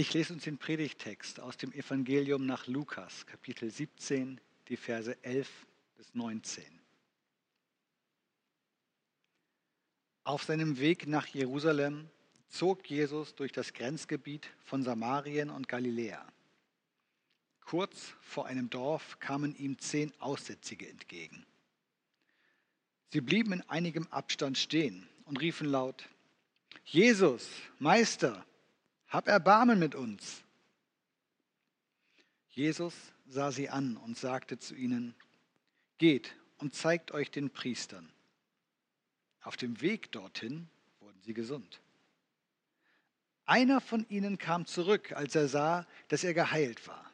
Ich lese uns den Predigtext aus dem Evangelium nach Lukas, Kapitel 17, die Verse 11 bis 19. Auf seinem Weg nach Jerusalem zog Jesus durch das Grenzgebiet von Samarien und Galiläa. Kurz vor einem Dorf kamen ihm zehn Aussätzige entgegen. Sie blieben in einigem Abstand stehen und riefen laut, Jesus, Meister, hab Erbarmen mit uns. Jesus sah sie an und sagte zu ihnen, Geht und zeigt euch den Priestern. Auf dem Weg dorthin wurden sie gesund. Einer von ihnen kam zurück, als er sah, dass er geheilt war.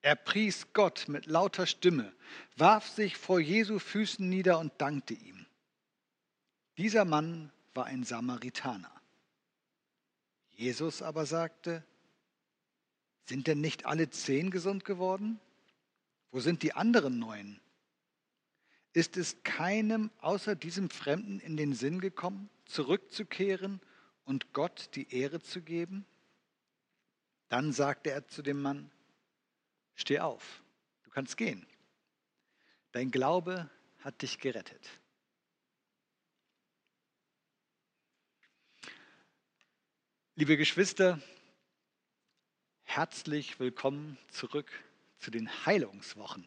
Er pries Gott mit lauter Stimme, warf sich vor Jesu Füßen nieder und dankte ihm. Dieser Mann war ein Samaritaner. Jesus aber sagte, sind denn nicht alle zehn gesund geworden? Wo sind die anderen neun? Ist es keinem außer diesem Fremden in den Sinn gekommen, zurückzukehren und Gott die Ehre zu geben? Dann sagte er zu dem Mann, steh auf, du kannst gehen. Dein Glaube hat dich gerettet. Liebe Geschwister, herzlich willkommen zurück zu den Heilungswochen.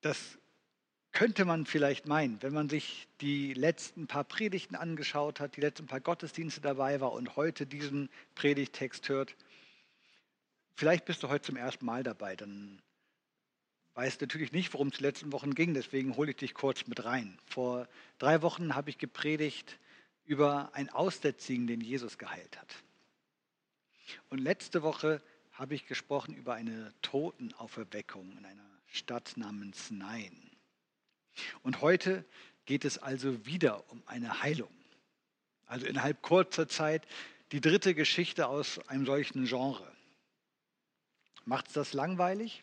Das könnte man vielleicht meinen, wenn man sich die letzten paar Predigten angeschaut hat, die letzten paar Gottesdienste dabei war und heute diesen Predigtext hört. Vielleicht bist du heute zum ersten Mal dabei, dann weißt natürlich nicht, worum es die letzten Wochen ging, deswegen hole ich dich kurz mit rein. Vor drei Wochen habe ich gepredigt über einen Aussätzigen, den Jesus geheilt hat. Und letzte Woche habe ich gesprochen über eine Totenauferweckung in einer Stadt namens Nein. Und heute geht es also wieder um eine Heilung. Also innerhalb kurzer Zeit die dritte Geschichte aus einem solchen Genre. Macht es das langweilig?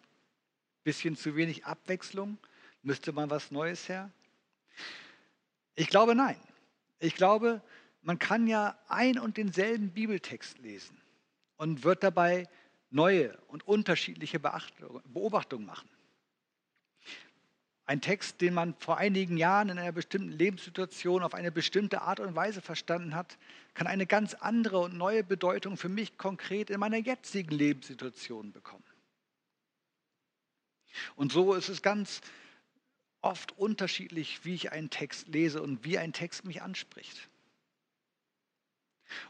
Bisschen zu wenig Abwechslung? Müsste man was Neues her? Ich glaube nein. Ich glaube, man kann ja ein und denselben Bibeltext lesen und wird dabei neue und unterschiedliche Beobachtungen machen. Ein Text, den man vor einigen Jahren in einer bestimmten Lebenssituation auf eine bestimmte Art und Weise verstanden hat, kann eine ganz andere und neue Bedeutung für mich konkret in meiner jetzigen Lebenssituation bekommen. Und so ist es ganz oft unterschiedlich, wie ich einen Text lese und wie ein Text mich anspricht.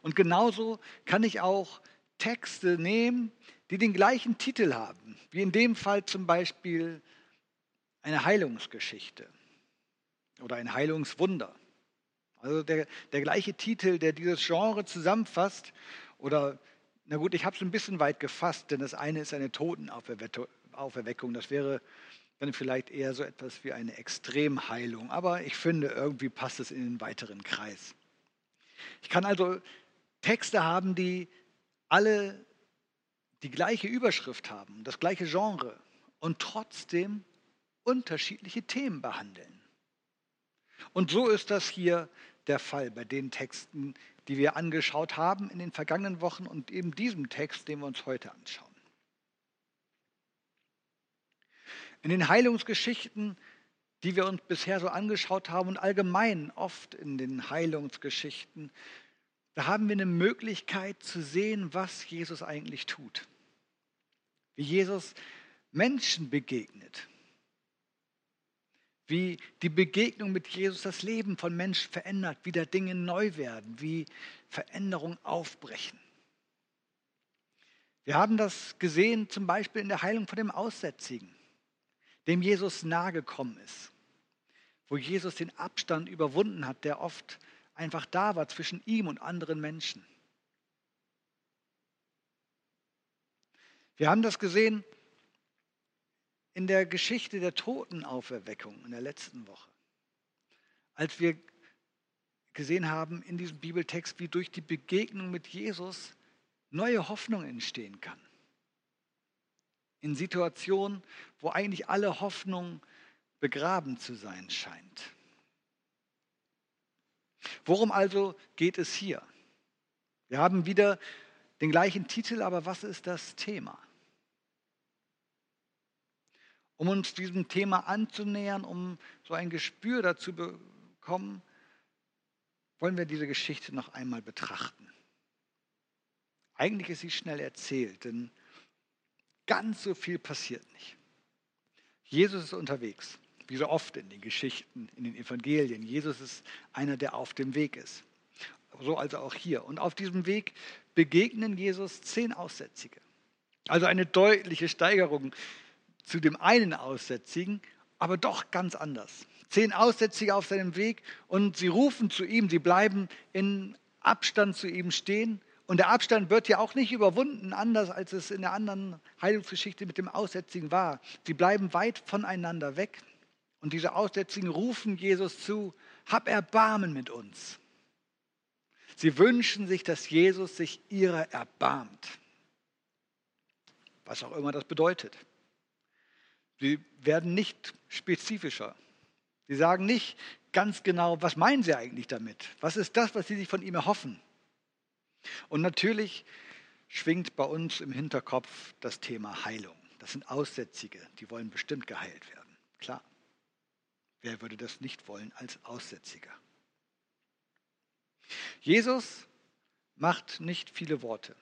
Und genauso kann ich auch Texte nehmen, die den gleichen Titel haben, wie in dem Fall zum Beispiel eine Heilungsgeschichte oder ein Heilungswunder. Also der, der gleiche Titel, der dieses Genre zusammenfasst. Oder, na gut, ich habe es ein bisschen weit gefasst, denn das eine ist eine Totenauferweckung. Das wäre dann vielleicht eher so etwas wie eine Extremheilung. Aber ich finde, irgendwie passt es in den weiteren Kreis. Ich kann also Texte haben, die alle die gleiche Überschrift haben, das gleiche Genre und trotzdem unterschiedliche Themen behandeln. Und so ist das hier der Fall bei den Texten, die wir angeschaut haben in den vergangenen Wochen und eben diesem Text, den wir uns heute anschauen. In den Heilungsgeschichten, die wir uns bisher so angeschaut haben und allgemein oft in den Heilungsgeschichten, da haben wir eine Möglichkeit zu sehen, was Jesus eigentlich tut. Wie Jesus Menschen begegnet. Wie die Begegnung mit Jesus das Leben von Menschen verändert, wie da Dinge neu werden, wie Veränderungen aufbrechen. Wir haben das gesehen zum Beispiel in der Heilung von dem Aussätzigen dem Jesus nahe gekommen ist, wo Jesus den Abstand überwunden hat, der oft einfach da war zwischen ihm und anderen Menschen. Wir haben das gesehen in der Geschichte der Totenauferweckung in der letzten Woche, als wir gesehen haben in diesem Bibeltext, wie durch die Begegnung mit Jesus neue Hoffnung entstehen kann in Situationen, wo eigentlich alle Hoffnung begraben zu sein scheint. Worum also geht es hier? Wir haben wieder den gleichen Titel, aber was ist das Thema? Um uns diesem Thema anzunähern, um so ein Gespür dazu bekommen, wollen wir diese Geschichte noch einmal betrachten. Eigentlich ist sie schnell erzählt, denn ganz so viel passiert nicht. Jesus ist unterwegs, wie so oft in den Geschichten, in den Evangelien. Jesus ist einer, der auf dem Weg ist. So also auch hier. Und auf diesem Weg begegnen Jesus zehn Aussätzige. Also eine deutliche Steigerung zu dem einen Aussätzigen, aber doch ganz anders. Zehn Aussätzige auf seinem Weg und sie rufen zu ihm, sie bleiben in Abstand zu ihm stehen. Und der Abstand wird ja auch nicht überwunden, anders als es in der anderen Heilungsgeschichte mit dem Aussätzigen war. Sie bleiben weit voneinander weg. Und diese Aussätzigen rufen Jesus zu, hab Erbarmen mit uns. Sie wünschen sich, dass Jesus sich ihrer erbarmt. Was auch immer das bedeutet. Sie werden nicht spezifischer. Sie sagen nicht ganz genau, was meinen sie eigentlich damit? Was ist das, was sie sich von ihm erhoffen? Und natürlich schwingt bei uns im Hinterkopf das Thema Heilung. Das sind Aussätzige, die wollen bestimmt geheilt werden. Klar. Wer würde das nicht wollen als Aussätziger? Jesus macht nicht viele Worte.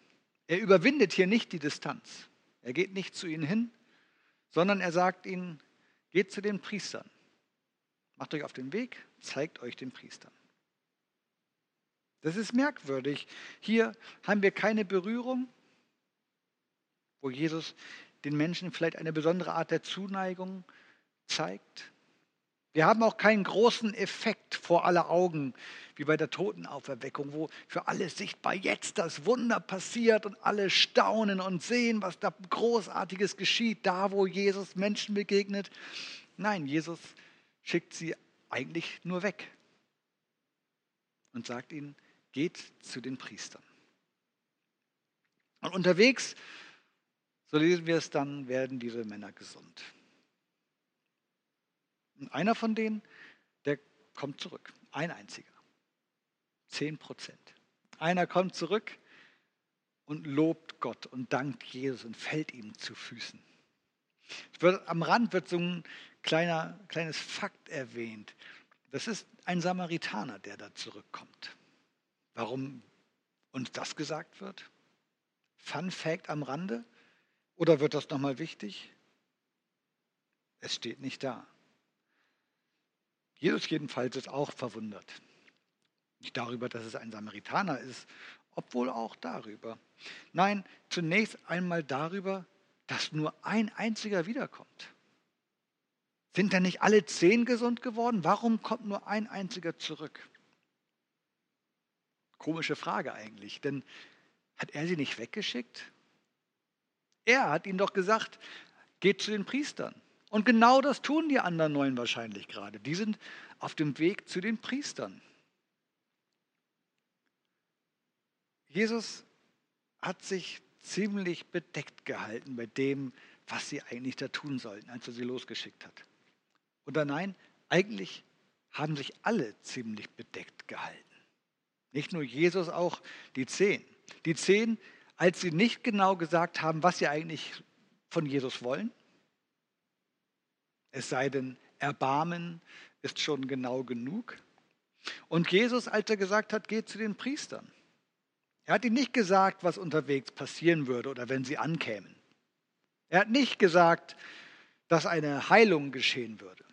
Er überwindet hier nicht die Distanz. Er geht nicht zu ihnen hin, sondern er sagt ihnen, geht zu den Priestern. Macht euch auf den Weg, zeigt euch den Priestern. Das ist merkwürdig. Hier haben wir keine Berührung, wo Jesus den Menschen vielleicht eine besondere Art der Zuneigung zeigt. Wir haben auch keinen großen Effekt vor aller Augen, wie bei der Totenauferweckung, wo für alle sichtbar jetzt das Wunder passiert und alle staunen und sehen, was da Großartiges geschieht, da wo Jesus Menschen begegnet. Nein, Jesus schickt sie eigentlich nur weg und sagt ihnen, geht zu den Priestern. Und unterwegs, so lesen wir es dann, werden diese Männer gesund. Und einer von denen, der kommt zurück. Ein einziger. Zehn Prozent. Einer kommt zurück und lobt Gott und dankt Jesus und fällt ihm zu Füßen. Wird, am Rand wird so ein kleiner, kleines Fakt erwähnt. Das ist ein Samaritaner, der da zurückkommt. Warum uns das gesagt wird? Fun Fact am Rande? Oder wird das nochmal wichtig? Es steht nicht da. Jesus jedenfalls ist auch verwundert. Nicht darüber, dass es ein Samaritaner ist, obwohl auch darüber. Nein, zunächst einmal darüber, dass nur ein einziger wiederkommt. Sind denn nicht alle zehn gesund geworden? Warum kommt nur ein einziger zurück? Komische Frage eigentlich, denn hat er sie nicht weggeschickt? Er hat ihnen doch gesagt, geht zu den Priestern. Und genau das tun die anderen neun wahrscheinlich gerade. Die sind auf dem Weg zu den Priestern. Jesus hat sich ziemlich bedeckt gehalten bei dem, was sie eigentlich da tun sollten, als er sie losgeschickt hat. Oder nein, eigentlich haben sich alle ziemlich bedeckt gehalten. Nicht nur Jesus, auch die zehn. Die zehn, als sie nicht genau gesagt haben, was sie eigentlich von Jesus wollen. Es sei denn, Erbarmen ist schon genau genug. Und Jesus, als er gesagt hat, geht zu den Priestern. Er hat ihnen nicht gesagt, was unterwegs passieren würde oder wenn sie ankämen. Er hat nicht gesagt, dass eine Heilung geschehen würde.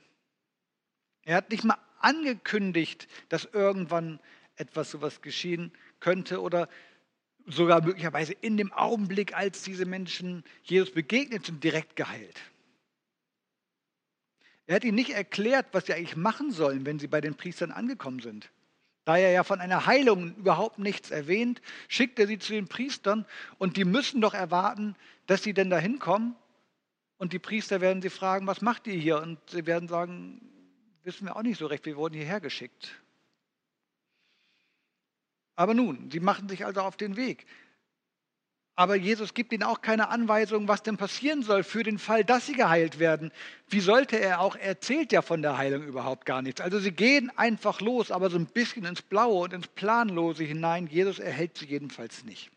Er hat nicht mal angekündigt, dass irgendwann etwas sowas geschehen könnte oder sogar möglicherweise in dem Augenblick, als diese Menschen Jesus begegnet sind, direkt geheilt. Er hat ihnen nicht erklärt, was sie eigentlich machen sollen, wenn sie bei den Priestern angekommen sind. Da er ja von einer Heilung überhaupt nichts erwähnt, schickt er sie zu den Priestern und die müssen doch erwarten, dass sie denn da hinkommen. Und die Priester werden sie fragen, was macht ihr hier? Und sie werden sagen, wissen wir auch nicht so recht, wir wurden hierher geschickt. Aber nun, sie machen sich also auf den Weg. Aber Jesus gibt ihnen auch keine Anweisung, was denn passieren soll für den Fall, dass sie geheilt werden. Wie sollte er auch? Er erzählt ja von der Heilung überhaupt gar nichts. Also sie gehen einfach los, aber so ein bisschen ins Blaue und ins Planlose hinein. Jesus erhält sie jedenfalls nicht.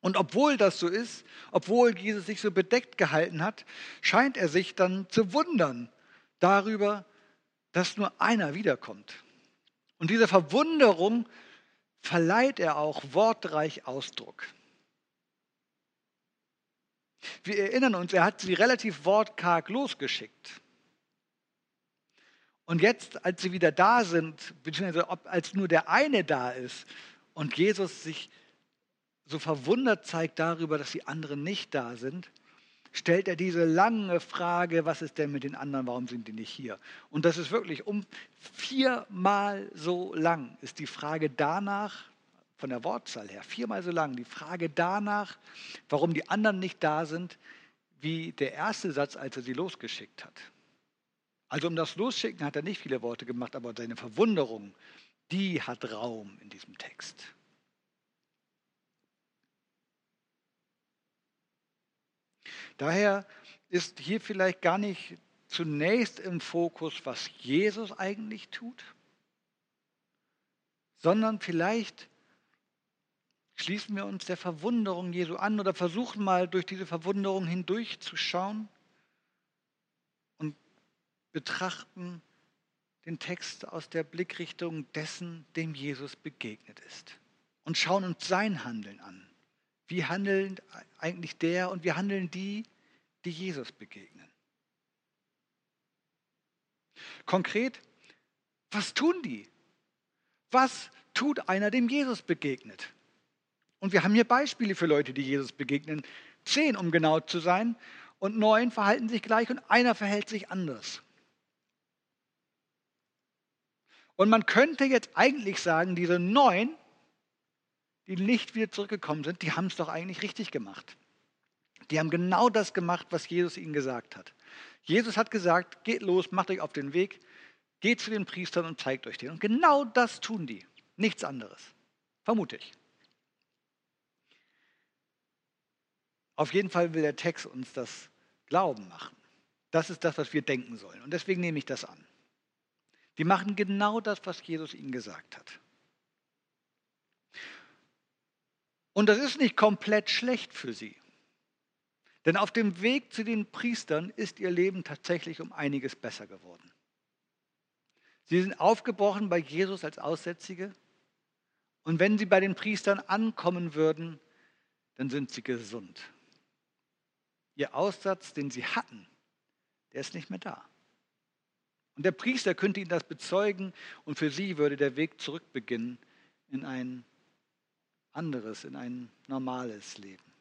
Und obwohl das so ist, obwohl Jesus sich so bedeckt gehalten hat, scheint er sich dann zu wundern darüber, dass nur einer wiederkommt. Und diese Verwunderung verleiht er auch wortreich Ausdruck. Wir erinnern uns, er hat sie relativ wortkarg losgeschickt. Und jetzt, als sie wieder da sind, beziehungsweise als nur der eine da ist und Jesus sich so verwundert zeigt darüber, dass die anderen nicht da sind, stellt er diese lange Frage, was ist denn mit den anderen, warum sind die nicht hier? Und das ist wirklich um viermal so lang ist die Frage danach, von der Wortzahl her, viermal so lang, die Frage danach, warum die anderen nicht da sind, wie der erste Satz, als er sie losgeschickt hat. Also um das Losschicken hat er nicht viele Worte gemacht, aber seine Verwunderung, die hat Raum in diesem Text. Daher ist hier vielleicht gar nicht zunächst im Fokus, was Jesus eigentlich tut, sondern vielleicht Schließen wir uns der Verwunderung Jesu an oder versuchen mal durch diese Verwunderung hindurchzuschauen und betrachten den Text aus der Blickrichtung dessen, dem Jesus begegnet ist. Und schauen uns sein Handeln an. Wie handeln eigentlich der und wie handeln die, die Jesus begegnen? Konkret, was tun die? Was tut einer, dem Jesus begegnet? Und wir haben hier Beispiele für Leute, die Jesus begegnen. Zehn, um genau zu sein. Und neun verhalten sich gleich und einer verhält sich anders. Und man könnte jetzt eigentlich sagen, diese neun, die nicht wieder zurückgekommen sind, die haben es doch eigentlich richtig gemacht. Die haben genau das gemacht, was Jesus ihnen gesagt hat. Jesus hat gesagt, geht los, macht euch auf den Weg, geht zu den Priestern und zeigt euch den. Und genau das tun die, nichts anderes, vermute ich. Auf jeden Fall will der Text uns das Glauben machen. Das ist das, was wir denken sollen. Und deswegen nehme ich das an. Die machen genau das, was Jesus ihnen gesagt hat. Und das ist nicht komplett schlecht für sie. Denn auf dem Weg zu den Priestern ist ihr Leben tatsächlich um einiges besser geworden. Sie sind aufgebrochen bei Jesus als Aussätzige. Und wenn sie bei den Priestern ankommen würden, dann sind sie gesund. Ihr Aussatz, den sie hatten, der ist nicht mehr da. Und der Priester könnte ihnen das bezeugen und für sie würde der Weg zurück beginnen in ein anderes, in ein normales Leben.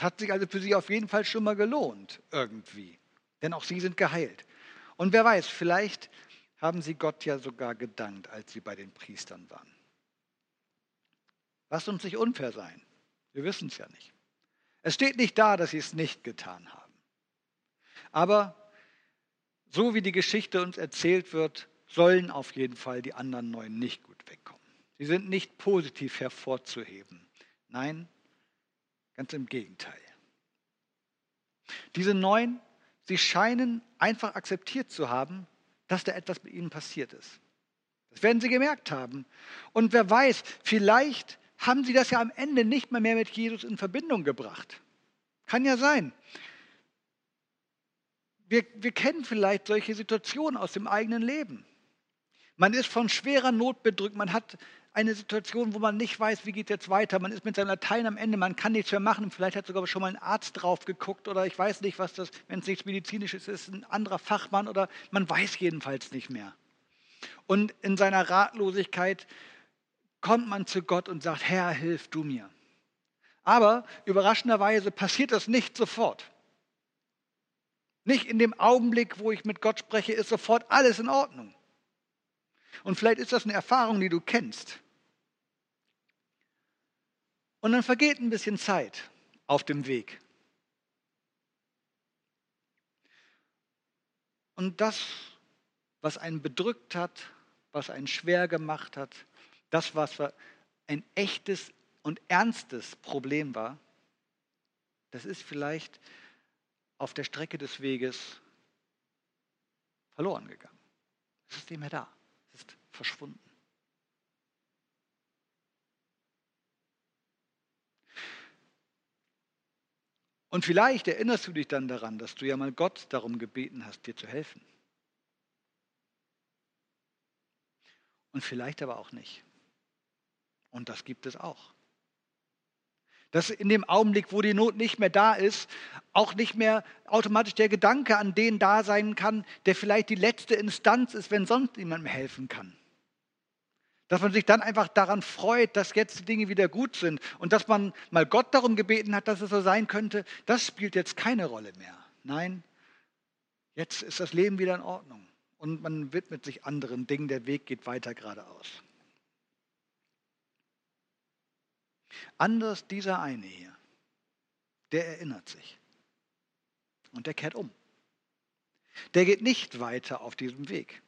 Es hat sich also für sie auf jeden Fall schon mal gelohnt, irgendwie. Denn auch sie sind geheilt. Und wer weiß, vielleicht haben sie Gott ja sogar gedankt, als sie bei den Priestern waren. Lass uns nicht unfair sein. Wir wissen es ja nicht. Es steht nicht da, dass sie es nicht getan haben. Aber so wie die Geschichte uns erzählt wird, sollen auf jeden Fall die anderen neun nicht gut wegkommen. Sie sind nicht positiv hervorzuheben. Nein, ganz im Gegenteil. Diese neun, sie scheinen einfach akzeptiert zu haben, dass da etwas mit ihnen passiert ist. Das werden sie gemerkt haben. Und wer weiß, vielleicht haben sie das ja am Ende nicht mal mehr mit Jesus in Verbindung gebracht. Kann ja sein. Wir, wir kennen vielleicht solche Situationen aus dem eigenen Leben. Man ist von schwerer Not bedrückt, man hat eine Situation, wo man nicht weiß, wie geht jetzt weiter. Man ist mit seinem Latein am Ende, man kann nichts mehr machen. Vielleicht hat sogar schon mal ein Arzt drauf geguckt oder ich weiß nicht, was das, wenn es nichts Medizinisches ist, ein anderer Fachmann oder man weiß jedenfalls nicht mehr. Und in seiner Ratlosigkeit kommt man zu Gott und sagt, Herr, hilf du mir. Aber überraschenderweise passiert das nicht sofort. Nicht in dem Augenblick, wo ich mit Gott spreche, ist sofort alles in Ordnung. Und vielleicht ist das eine Erfahrung, die du kennst. Und dann vergeht ein bisschen Zeit auf dem Weg. Und das, was einen bedrückt hat, was einen schwer gemacht hat, das, was ein echtes und ernstes Problem war, das ist vielleicht auf der Strecke des Weges verloren gegangen. Es ist nicht mehr da. Verschwunden. Und vielleicht erinnerst du dich dann daran, dass du ja mal Gott darum gebeten hast, dir zu helfen. Und vielleicht aber auch nicht. Und das gibt es auch. Dass in dem Augenblick, wo die Not nicht mehr da ist, auch nicht mehr automatisch der Gedanke an den da sein kann, der vielleicht die letzte Instanz ist, wenn sonst niemandem helfen kann. Dass man sich dann einfach daran freut, dass jetzt die Dinge wieder gut sind und dass man mal Gott darum gebeten hat, dass es so sein könnte, das spielt jetzt keine Rolle mehr. Nein, jetzt ist das Leben wieder in Ordnung und man widmet sich anderen Dingen, der Weg geht weiter geradeaus. Anders dieser eine hier, der erinnert sich und der kehrt um. Der geht nicht weiter auf diesem Weg.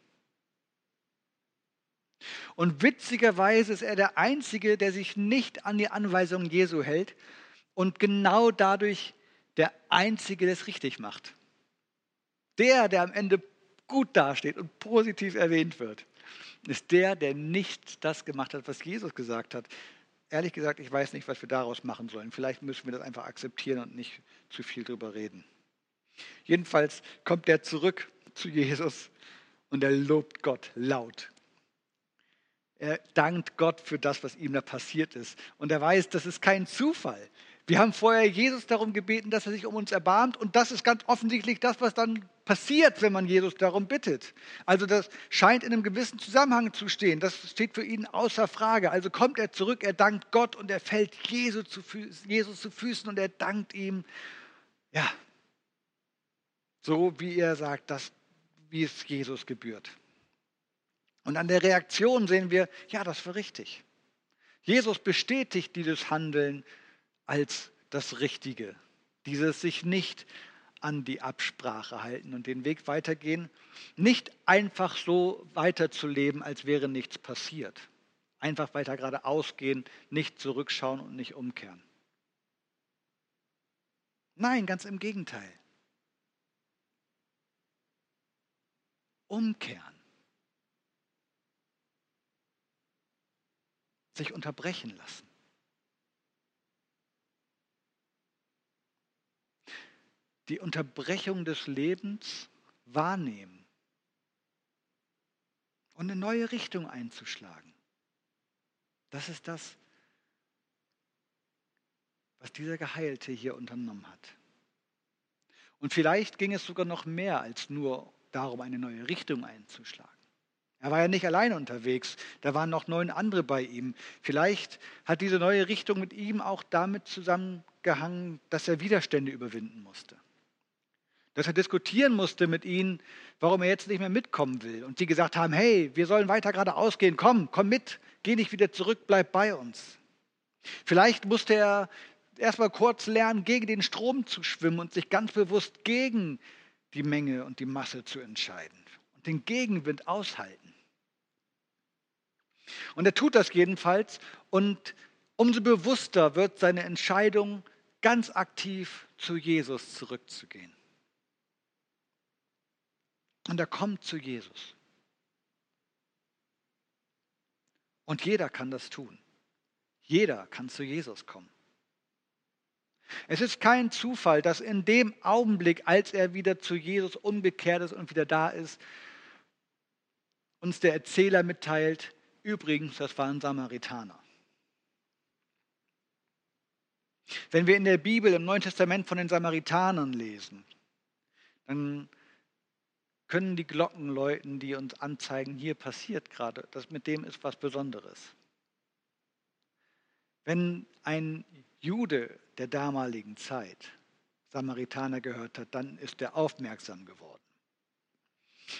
Und witzigerweise ist er der Einzige, der sich nicht an die Anweisungen Jesu hält und genau dadurch der Einzige, der es richtig macht. Der, der am Ende gut dasteht und positiv erwähnt wird, ist der, der nicht das gemacht hat, was Jesus gesagt hat. Ehrlich gesagt, ich weiß nicht, was wir daraus machen sollen. Vielleicht müssen wir das einfach akzeptieren und nicht zu viel darüber reden. Jedenfalls kommt er zurück zu Jesus und er lobt Gott laut. Er dankt Gott für das, was ihm da passiert ist. Und er weiß, das ist kein Zufall. Wir haben vorher Jesus darum gebeten, dass er sich um uns erbarmt. Und das ist ganz offensichtlich das, was dann passiert, wenn man Jesus darum bittet. Also das scheint in einem gewissen Zusammenhang zu stehen. Das steht für ihn außer Frage. Also kommt er zurück, er dankt Gott und er fällt Jesus zu, Füßen, Jesus zu Füßen und er dankt ihm. Ja, so wie er sagt, dass, wie es Jesus gebührt. Und an der Reaktion sehen wir, ja, das war richtig. Jesus bestätigt dieses Handeln als das Richtige. Dieses sich nicht an die Absprache halten und den Weg weitergehen. Nicht einfach so weiterzuleben, als wäre nichts passiert. Einfach weiter geradeaus gehen, nicht zurückschauen und nicht umkehren. Nein, ganz im Gegenteil. Umkehren. Sich unterbrechen lassen. Die Unterbrechung des Lebens wahrnehmen und eine neue Richtung einzuschlagen. Das ist das, was dieser Geheilte hier unternommen hat. Und vielleicht ging es sogar noch mehr als nur darum, eine neue Richtung einzuschlagen. Er war ja nicht alleine unterwegs, da waren noch neun andere bei ihm. Vielleicht hat diese neue Richtung mit ihm auch damit zusammengehangen, dass er Widerstände überwinden musste. Dass er diskutieren musste mit ihnen, warum er jetzt nicht mehr mitkommen will. Und sie gesagt haben, hey, wir sollen weiter geradeaus gehen, komm, komm mit, geh nicht wieder zurück, bleib bei uns. Vielleicht musste er erstmal kurz lernen, gegen den Strom zu schwimmen und sich ganz bewusst gegen die Menge und die Masse zu entscheiden und den Gegenwind aushalten. Und er tut das jedenfalls und umso bewusster wird seine Entscheidung, ganz aktiv zu Jesus zurückzugehen. Und er kommt zu Jesus. Und jeder kann das tun. Jeder kann zu Jesus kommen. Es ist kein Zufall, dass in dem Augenblick, als er wieder zu Jesus umgekehrt ist und wieder da ist, uns der Erzähler mitteilt, Übrigens, das waren Samaritaner. Wenn wir in der Bibel im Neuen Testament von den Samaritanern lesen, dann können die Glocken läuten, die uns anzeigen, hier passiert gerade, das mit dem ist was Besonderes. Wenn ein Jude der damaligen Zeit Samaritaner gehört hat, dann ist er aufmerksam geworden.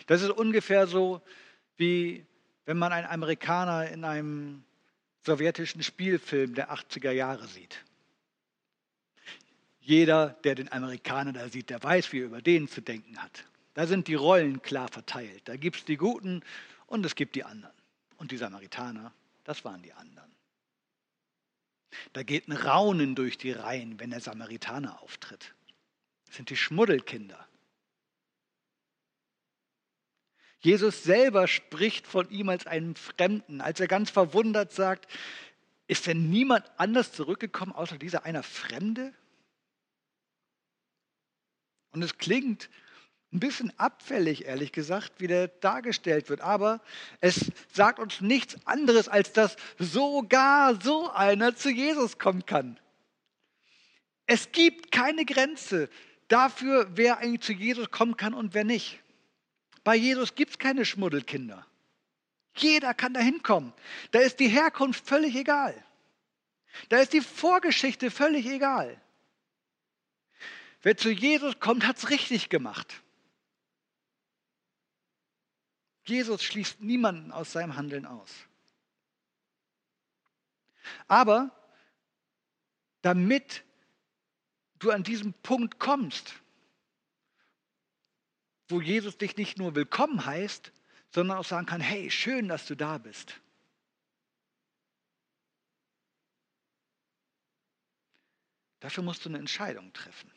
Das ist ungefähr so wie wenn man einen Amerikaner in einem sowjetischen Spielfilm der 80er Jahre sieht. Jeder, der den Amerikaner da sieht, der weiß, wie er über den zu denken hat. Da sind die Rollen klar verteilt. Da gibt es die Guten und es gibt die anderen. Und die Samaritaner, das waren die anderen. Da geht ein Raunen durch die Reihen, wenn der Samaritaner auftritt. Das sind die Schmuddelkinder. Jesus selber spricht von ihm als einem Fremden, als er ganz verwundert sagt, ist denn niemand anders zurückgekommen außer dieser einer Fremde? Und es klingt ein bisschen abfällig, ehrlich gesagt, wie der dargestellt wird. Aber es sagt uns nichts anderes, als dass sogar so einer zu Jesus kommen kann. Es gibt keine Grenze dafür, wer eigentlich zu Jesus kommen kann und wer nicht. Bei Jesus gibt es keine Schmuddelkinder. Jeder kann da hinkommen. Da ist die Herkunft völlig egal. Da ist die Vorgeschichte völlig egal. Wer zu Jesus kommt, hat es richtig gemacht. Jesus schließt niemanden aus seinem Handeln aus. Aber damit du an diesen Punkt kommst, wo Jesus dich nicht nur willkommen heißt, sondern auch sagen kann, hey, schön, dass du da bist. Dafür musst du eine Entscheidung treffen.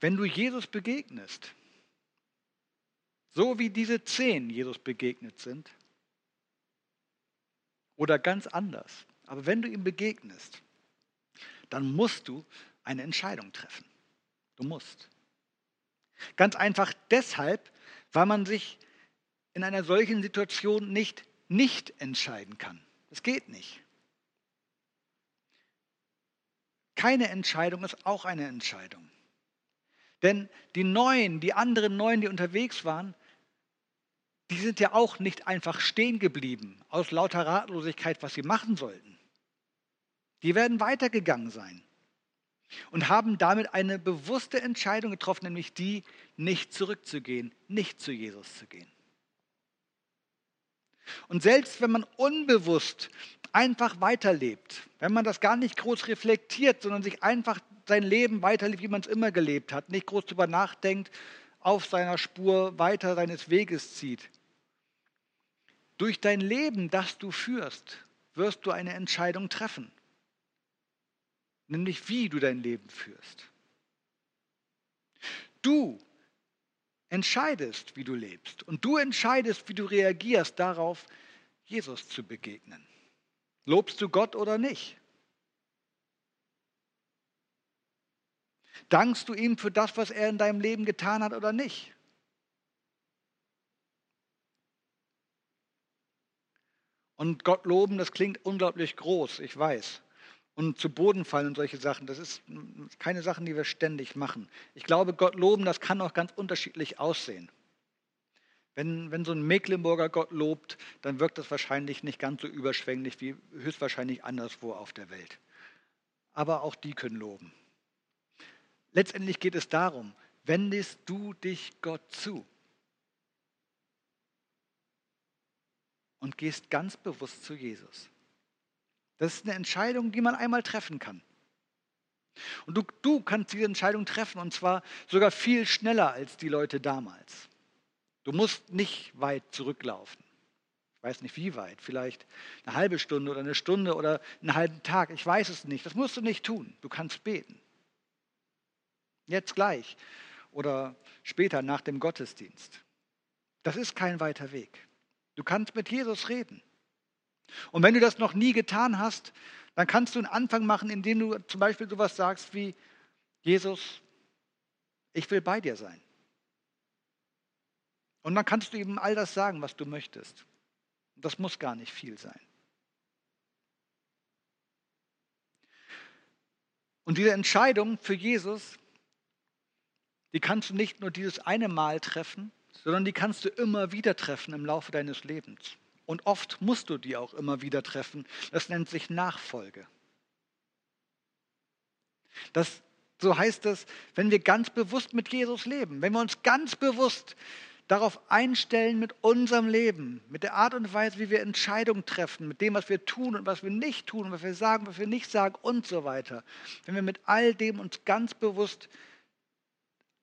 Wenn du Jesus begegnest, so wie diese zehn Jesus begegnet sind, oder ganz anders, aber wenn du ihm begegnest, dann musst du eine Entscheidung treffen. Du musst. Ganz einfach deshalb, weil man sich in einer solchen Situation nicht nicht entscheiden kann. Das geht nicht. Keine Entscheidung ist auch eine Entscheidung. Denn die Neuen, die anderen Neuen, die unterwegs waren, die sind ja auch nicht einfach stehen geblieben aus lauter Ratlosigkeit, was sie machen sollten. Die werden weitergegangen sein und haben damit eine bewusste Entscheidung getroffen, nämlich die, nicht zurückzugehen, nicht zu Jesus zu gehen. Und selbst wenn man unbewusst einfach weiterlebt, wenn man das gar nicht groß reflektiert, sondern sich einfach sein Leben weiterlebt, wie man es immer gelebt hat, nicht groß darüber nachdenkt, auf seiner Spur weiter seines Weges zieht. Durch dein Leben, das du führst, wirst du eine Entscheidung treffen nämlich wie du dein Leben führst. Du entscheidest, wie du lebst und du entscheidest, wie du reagierst darauf, Jesus zu begegnen. Lobst du Gott oder nicht? Dankst du ihm für das, was er in deinem Leben getan hat oder nicht? Und Gott loben, das klingt unglaublich groß, ich weiß und zu Boden fallen und solche Sachen. Das ist keine Sachen, die wir ständig machen. Ich glaube, Gott loben, das kann auch ganz unterschiedlich aussehen. Wenn, wenn so ein Mecklenburger Gott lobt, dann wirkt das wahrscheinlich nicht ganz so überschwänglich wie höchstwahrscheinlich anderswo auf der Welt. Aber auch die können loben. Letztendlich geht es darum, wendest du dich Gott zu und gehst ganz bewusst zu Jesus. Das ist eine Entscheidung, die man einmal treffen kann. Und du, du kannst diese Entscheidung treffen und zwar sogar viel schneller als die Leute damals. Du musst nicht weit zurücklaufen. Ich weiß nicht wie weit, vielleicht eine halbe Stunde oder eine Stunde oder einen halben Tag. Ich weiß es nicht. Das musst du nicht tun. Du kannst beten. Jetzt gleich oder später nach dem Gottesdienst. Das ist kein weiter Weg. Du kannst mit Jesus reden. Und wenn du das noch nie getan hast, dann kannst du einen Anfang machen, indem du zum Beispiel sowas sagst wie, Jesus, ich will bei dir sein. Und dann kannst du ihm all das sagen, was du möchtest. Das muss gar nicht viel sein. Und diese Entscheidung für Jesus, die kannst du nicht nur dieses eine Mal treffen, sondern die kannst du immer wieder treffen im Laufe deines Lebens. Und oft musst du die auch immer wieder treffen. Das nennt sich Nachfolge. Das, so heißt es, wenn wir ganz bewusst mit Jesus leben, wenn wir uns ganz bewusst darauf einstellen mit unserem Leben, mit der Art und Weise, wie wir Entscheidungen treffen, mit dem, was wir tun und was wir nicht tun, was wir sagen, was wir nicht sagen und so weiter. Wenn wir mit all dem uns ganz bewusst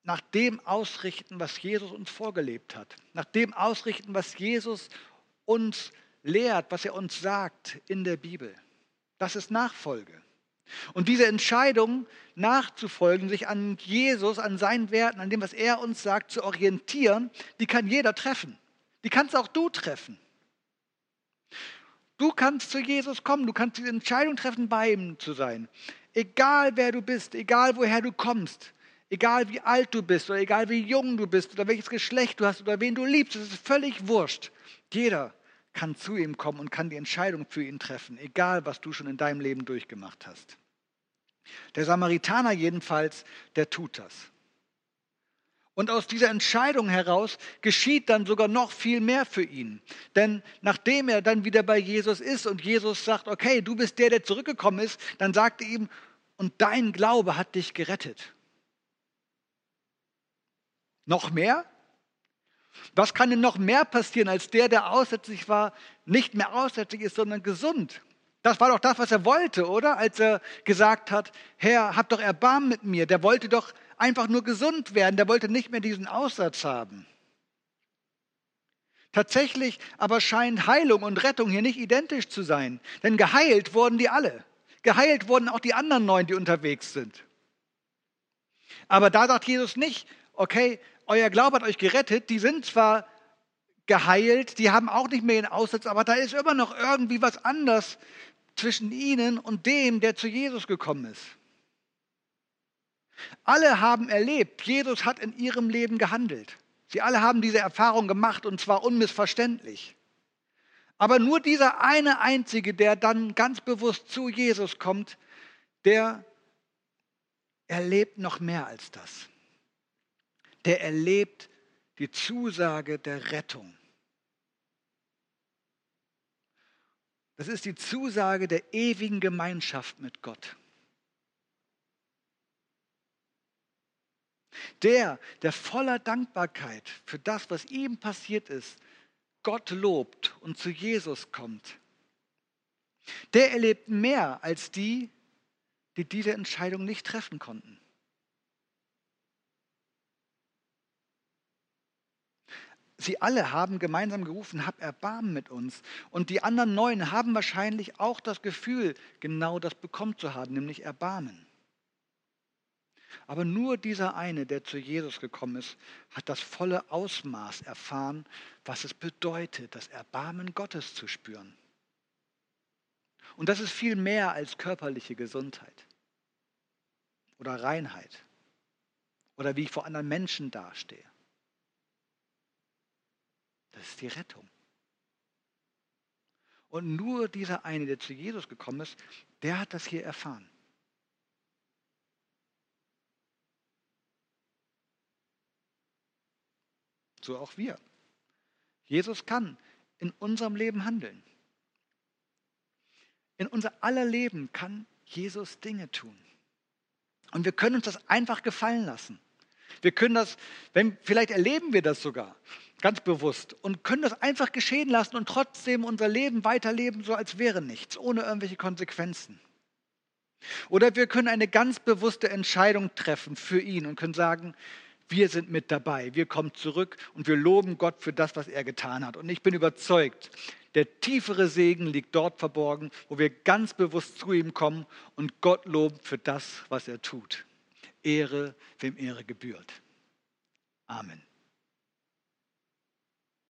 nach dem ausrichten, was Jesus uns vorgelebt hat, nach dem ausrichten, was Jesus uns lehrt, was er uns sagt in der Bibel. Das ist Nachfolge. Und diese Entscheidung nachzufolgen, sich an Jesus, an seinen Werten, an dem, was er uns sagt, zu orientieren, die kann jeder treffen. Die kannst auch du treffen. Du kannst zu Jesus kommen, du kannst die Entscheidung treffen, bei ihm zu sein. Egal wer du bist, egal woher du kommst, egal wie alt du bist oder egal wie jung du bist oder welches Geschlecht du hast oder wen du liebst, es ist völlig wurscht. Jeder kann zu ihm kommen und kann die Entscheidung für ihn treffen, egal was du schon in deinem Leben durchgemacht hast. Der Samaritaner jedenfalls, der tut das. Und aus dieser Entscheidung heraus geschieht dann sogar noch viel mehr für ihn. Denn nachdem er dann wieder bei Jesus ist und Jesus sagt, okay, du bist der, der zurückgekommen ist, dann sagt er ihm, und dein Glaube hat dich gerettet. Noch mehr? Was kann denn noch mehr passieren, als der, der aussätzlich war, nicht mehr aussätzlich ist, sondern gesund? Das war doch das, was er wollte, oder? Als er gesagt hat, Herr, hab doch Erbarmen mit mir. Der wollte doch einfach nur gesund werden. Der wollte nicht mehr diesen Aussatz haben. Tatsächlich aber scheint Heilung und Rettung hier nicht identisch zu sein. Denn geheilt wurden die alle. Geheilt wurden auch die anderen neun, die unterwegs sind. Aber da sagt Jesus nicht, okay, euer Glaube hat euch gerettet, die sind zwar geheilt, die haben auch nicht mehr den Aussatz, aber da ist immer noch irgendwie was anders zwischen ihnen und dem, der zu Jesus gekommen ist. Alle haben erlebt, Jesus hat in ihrem Leben gehandelt. Sie alle haben diese Erfahrung gemacht und zwar unmissverständlich. Aber nur dieser eine Einzige, der dann ganz bewusst zu Jesus kommt, der erlebt noch mehr als das der erlebt die Zusage der Rettung. Das ist die Zusage der ewigen Gemeinschaft mit Gott. Der, der voller Dankbarkeit für das, was ihm passiert ist, Gott lobt und zu Jesus kommt, der erlebt mehr als die, die diese Entscheidung nicht treffen konnten. Sie alle haben gemeinsam gerufen, hab Erbarmen mit uns. Und die anderen neun haben wahrscheinlich auch das Gefühl, genau das bekommen zu haben, nämlich Erbarmen. Aber nur dieser eine, der zu Jesus gekommen ist, hat das volle Ausmaß erfahren, was es bedeutet, das Erbarmen Gottes zu spüren. Und das ist viel mehr als körperliche Gesundheit oder Reinheit oder wie ich vor anderen Menschen dastehe. Das ist die Rettung. Und nur dieser eine, der zu Jesus gekommen ist, der hat das hier erfahren. So auch wir. Jesus kann in unserem Leben handeln. In unser aller Leben kann Jesus Dinge tun. Und wir können uns das einfach gefallen lassen. Wir können das, wenn, vielleicht erleben wir das sogar ganz bewusst und können das einfach geschehen lassen und trotzdem unser Leben weiterleben, so als wäre nichts, ohne irgendwelche Konsequenzen. Oder wir können eine ganz bewusste Entscheidung treffen für ihn und können sagen, wir sind mit dabei, wir kommen zurück und wir loben Gott für das, was er getan hat. Und ich bin überzeugt, der tiefere Segen liegt dort verborgen, wo wir ganz bewusst zu ihm kommen und Gott loben für das, was er tut. Ehre, wem Ehre gebührt. Amen.